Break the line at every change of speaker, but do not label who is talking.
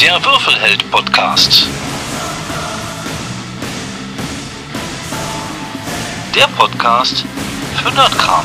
Der Würfelheld Podcast. Der Podcast für Nerdkram.